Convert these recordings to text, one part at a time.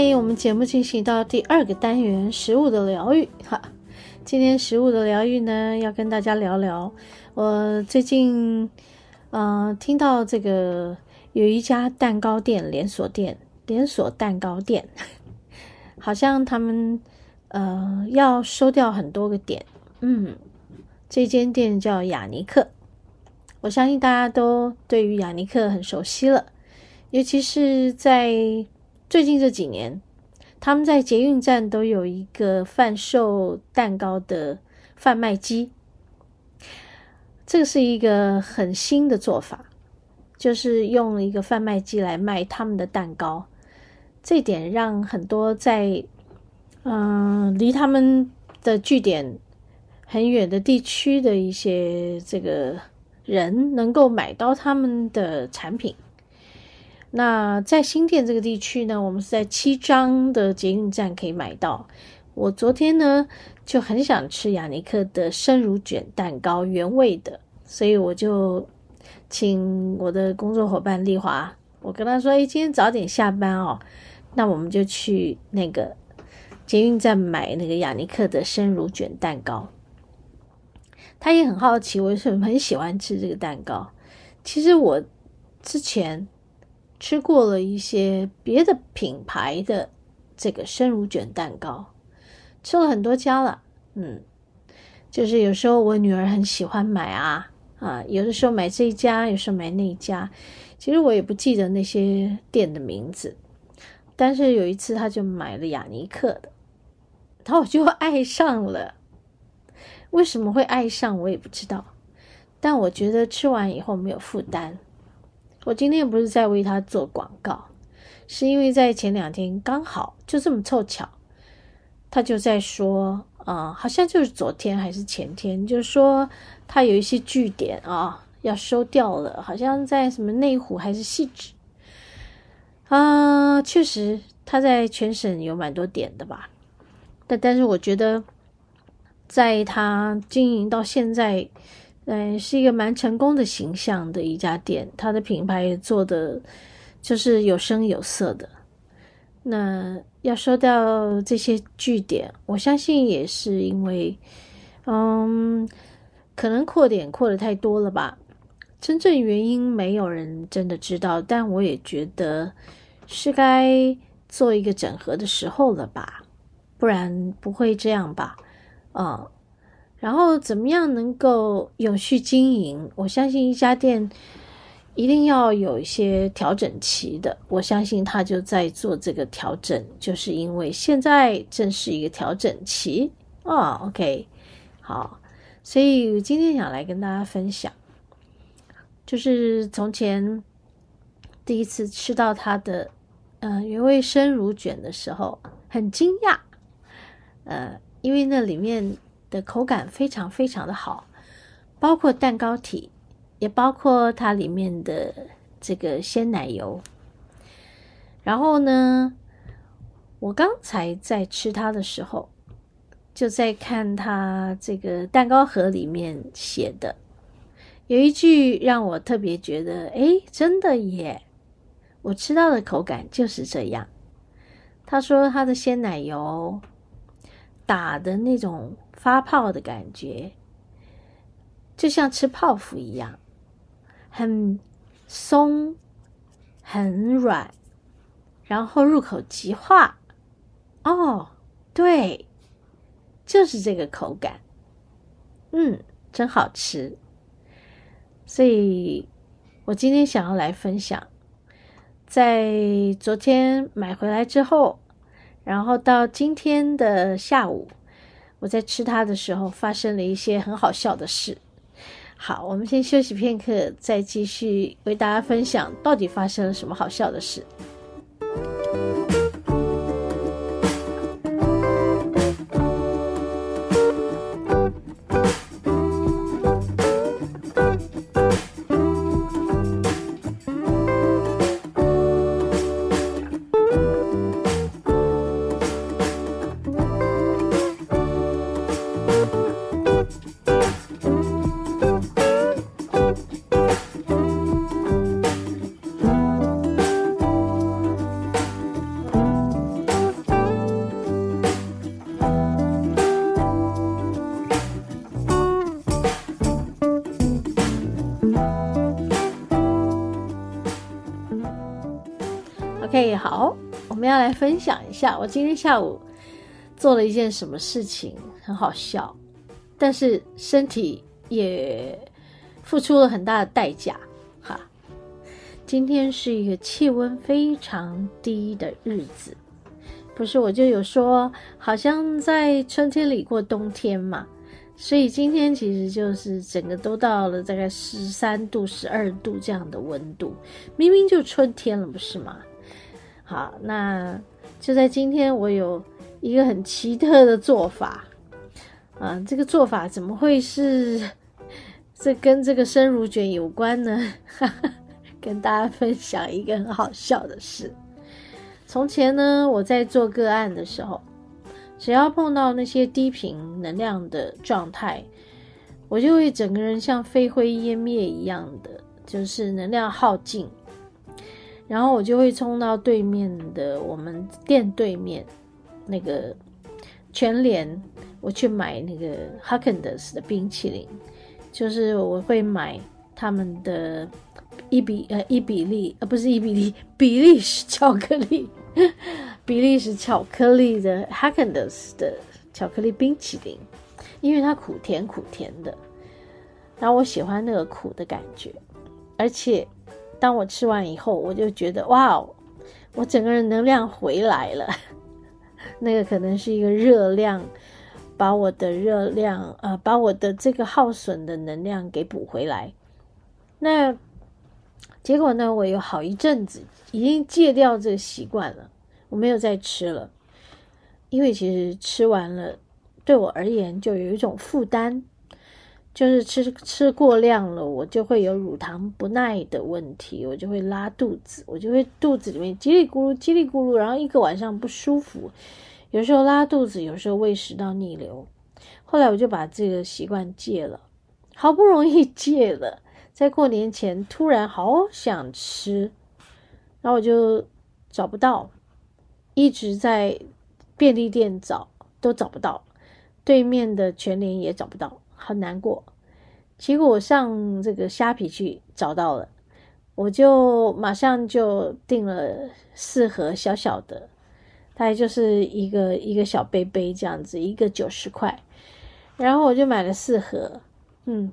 嗨，我们节目进行到第二个单元——食物的疗愈。哈，今天食物的疗愈呢，要跟大家聊聊。我最近，嗯、呃，听到这个。有一家蛋糕店连锁店，连锁蛋糕店，好像他们呃要收掉很多个点。嗯，这间店叫雅尼克，我相信大家都对于雅尼克很熟悉了，尤其是在最近这几年，他们在捷运站都有一个贩售蛋糕的贩卖机，这个是一个很新的做法。就是用一个贩卖机来卖他们的蛋糕，这点让很多在嗯、离他们的据点很远的地区的一些这个人能够买到他们的产品。那在新店这个地区呢，我们是在七张的捷运站可以买到。我昨天呢就很想吃雅尼克的生乳卷蛋糕，原味的，所以我就。请我的工作伙伴丽华，我跟他说：“哎，今天早点下班哦，那我们就去那个捷运站买那个雅尼克的生乳卷蛋糕。”他也很好奇，我为什么很喜欢吃这个蛋糕。其实我之前吃过了一些别的品牌的这个生乳卷蛋糕，吃了很多家了。嗯，就是有时候我女儿很喜欢买啊。啊，有的时候买这一家，有时候买那一家，其实我也不记得那些店的名字。但是有一次，他就买了雅尼克的，然后我就爱上了。为什么会爱上，我也不知道。但我觉得吃完以后没有负担。我今天不是在为他做广告，是因为在前两天刚好就这么凑巧，他就在说。啊、好像就是昨天还是前天，就是说他有一些据点啊要收掉了，好像在什么内湖还是汐止啊，确实他在全省有蛮多点的吧。但但是我觉得，在他经营到现在，嗯，是一个蛮成功的形象的一家店，它的品牌做的就是有声有色的。那要说到这些据点，我相信也是因为，嗯，可能扩点扩得太多了吧。真正原因没有人真的知道，但我也觉得是该做一个整合的时候了吧，不然不会这样吧。嗯，然后怎么样能够永续经营？我相信一家店。一定要有一些调整期的，我相信他就在做这个调整，就是因为现在正是一个调整期啊。OK，好，所以今天想来跟大家分享，就是从前第一次吃到他的呃原味生乳卷的时候，很惊讶，呃，因为那里面的口感非常非常的好，包括蛋糕体。也包括它里面的这个鲜奶油。然后呢，我刚才在吃它的时候，就在看它这个蛋糕盒里面写的，有一句让我特别觉得，诶，真的耶！我吃到的口感就是这样。他说他的鲜奶油打的那种发泡的感觉，就像吃泡芙一样。很松，很软，然后入口即化。哦，对，就是这个口感。嗯，真好吃。所以我今天想要来分享，在昨天买回来之后，然后到今天的下午，我在吃它的时候发生了一些很好笑的事。好，我们先休息片刻，再继续为大家分享到底发生了什么好笑的事。OK，好，我们要来分享一下我今天下午做了一件什么事情，很好笑，但是身体也付出了很大的代价。哈，今天是一个气温非常低的日子，不是我就有说，好像在春天里过冬天嘛，所以今天其实就是整个都到了大概十三度、十二度这样的温度，明明就春天了，不是吗？好，那就在今天，我有一个很奇特的做法啊！这个做法怎么会是这跟这个生乳卷有关呢？哈哈，跟大家分享一个很好笑的事。从前呢，我在做个案的时候，只要碰到那些低频能量的状态，我就会整个人像飞灰烟灭一样的，就是能量耗尽。然后我就会冲到对面的我们店对面那个全联，我去买那个哈根达斯的冰淇淋，就是我会买他们的伊比呃伊比利呃不是伊比利比利时巧克力，比利时巧克力的哈根达斯的巧克力冰淇淋，因为它苦甜苦甜的，然后我喜欢那个苦的感觉，而且。当我吃完以后，我就觉得哇，我整个人能量回来了。那个可能是一个热量，把我的热量呃，把我的这个耗损的能量给补回来。那结果呢，我有好一阵子已经戒掉这个习惯了，我没有再吃了，因为其实吃完了对我而言就有一种负担。就是吃吃过量了，我就会有乳糖不耐的问题，我就会拉肚子，我就会肚子里面叽里咕噜、叽里咕噜，然后一个晚上不舒服，有时候拉肚子，有时候胃食道逆流。后来我就把这个习惯戒了，好不容易戒了，在过年前突然好想吃，然后我就找不到，一直在便利店找都找不到，对面的全联也找不到。很难过，结果我上这个虾皮去找到了，我就马上就订了四盒小小的，大概就是一个一个小杯杯这样子，一个九十块，然后我就买了四盒，嗯，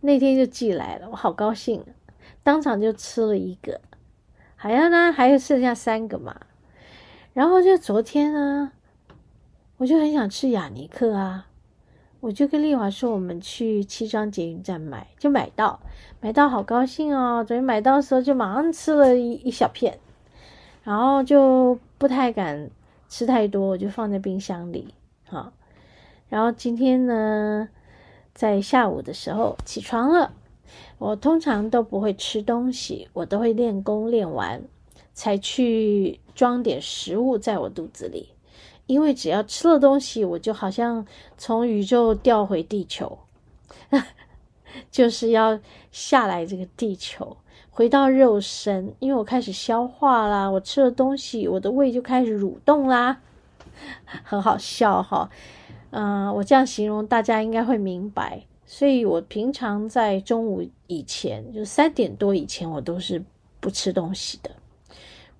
那天就寄来了，我好高兴，当场就吃了一个，好像呢还有剩下三个嘛，然后就昨天呢，我就很想吃雅尼克啊。我就跟丽华说，我们去七张捷运站买，就买到，买到好高兴哦！昨天买到的时候就马上吃了一一小片，然后就不太敢吃太多，我就放在冰箱里，好。然后今天呢，在下午的时候起床了，我通常都不会吃东西，我都会练功练完才去装点食物在我肚子里。因为只要吃了东西，我就好像从宇宙掉回地球，就是要下来这个地球，回到肉身。因为我开始消化啦，我吃了东西，我的胃就开始蠕动啦，很好笑哈。嗯、我这样形容大家应该会明白。所以我平常在中午以前，就三点多以前，我都是不吃东西的，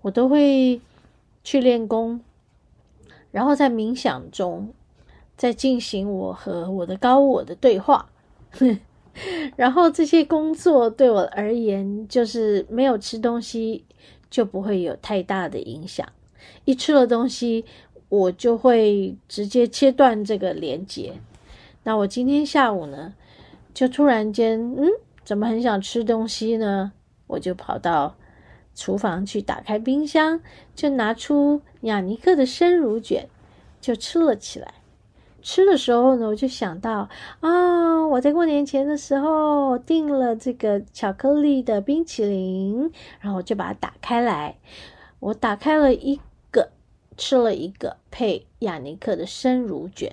我都会去练功。然后在冥想中，在进行我和我的高我的对话，然后这些工作对我而言，就是没有吃东西就不会有太大的影响。一吃了东西，我就会直接切断这个连接。那我今天下午呢，就突然间，嗯，怎么很想吃东西呢？我就跑到厨房去，打开冰箱，就拿出雅尼克的生乳卷，就吃了起来。吃的时候呢，我就想到啊、我在过年前的时候订了这个巧克力的冰淇淋，然后我就把它打开来。我打开了一个，吃了一个，配雅尼克的生乳卷。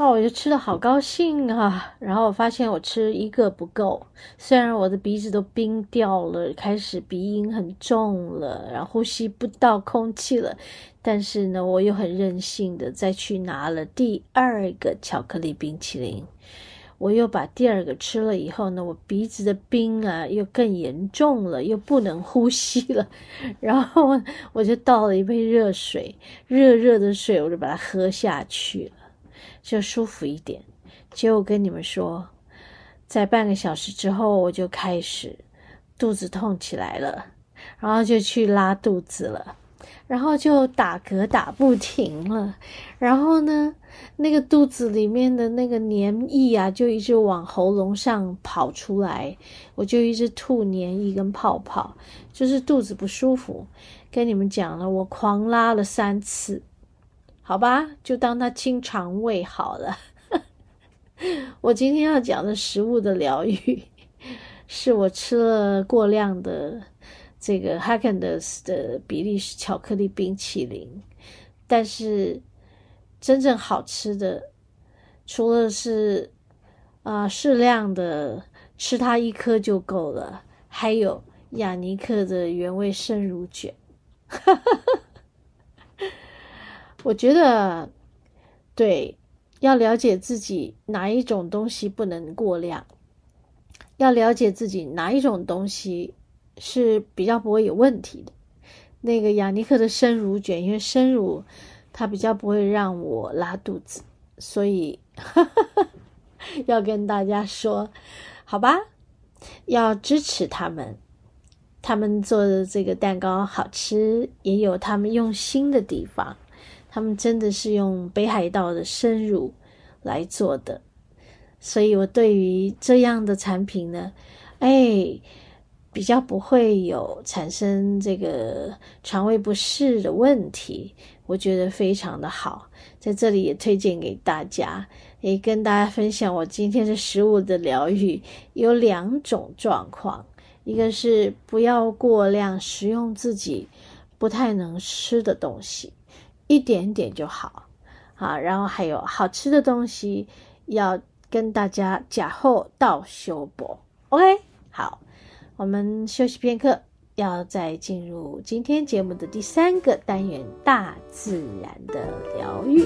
哦，我就吃的好高兴啊！然后我发现我吃一个不够，虽然我的鼻子都冰掉了，开始鼻音很重了，然后呼吸不到空气了，但是呢，我又很任性的再去拿了第二个巧克力冰淇淋。我又把第二个吃了以后呢，我鼻子的冰啊又更严重了，又不能呼吸了。然后我就倒了一杯热水，热热的水，我就把它喝下去了。就舒服一点。结果跟你们说，在半个小时之后，我就开始肚子痛起来了，然后就去拉肚子了，然后就打嗝打不停了，然后呢，那个肚子里面的那个黏液啊，就一直往喉咙上跑出来，我就一直吐黏液跟泡泡，就是肚子不舒服。跟你们讲了，我狂拉了三次。好吧，就当它清肠胃好了。我今天要讲的食物的疗愈，是我吃了过量的这个 h a g e n d a s 的比利时巧克力冰淇淋，但是真正好吃的，除了是啊、适量的吃它一颗就够了，还有雅尼克的原味生乳卷。哈哈哈我觉得，对，要了解自己哪一种东西不能过量，要了解自己哪一种东西是比较不会有问题的。那个雅尼克的生乳卷，因为生乳它比较不会让我拉肚子，所以呵 呵要跟大家说，好吧，要支持他们，他们做的这个蛋糕好吃，也有他们用心的地方。他们真的是用北海道的生乳来做的，所以我对于这样的产品呢，哎，比较不会有产生这个肠胃不适的问题，我觉得非常的好，在这里也推荐给大家，也跟大家分享我今天的食物的疗愈有两种状况，一个是不要过量食用自己不太能吃的东西。一点点就好，啊，然后还有好吃的东西要跟大家假后到修补，OK，好，我们休息片刻，要再进入今天节目的第三个单元——大自然的疗愈。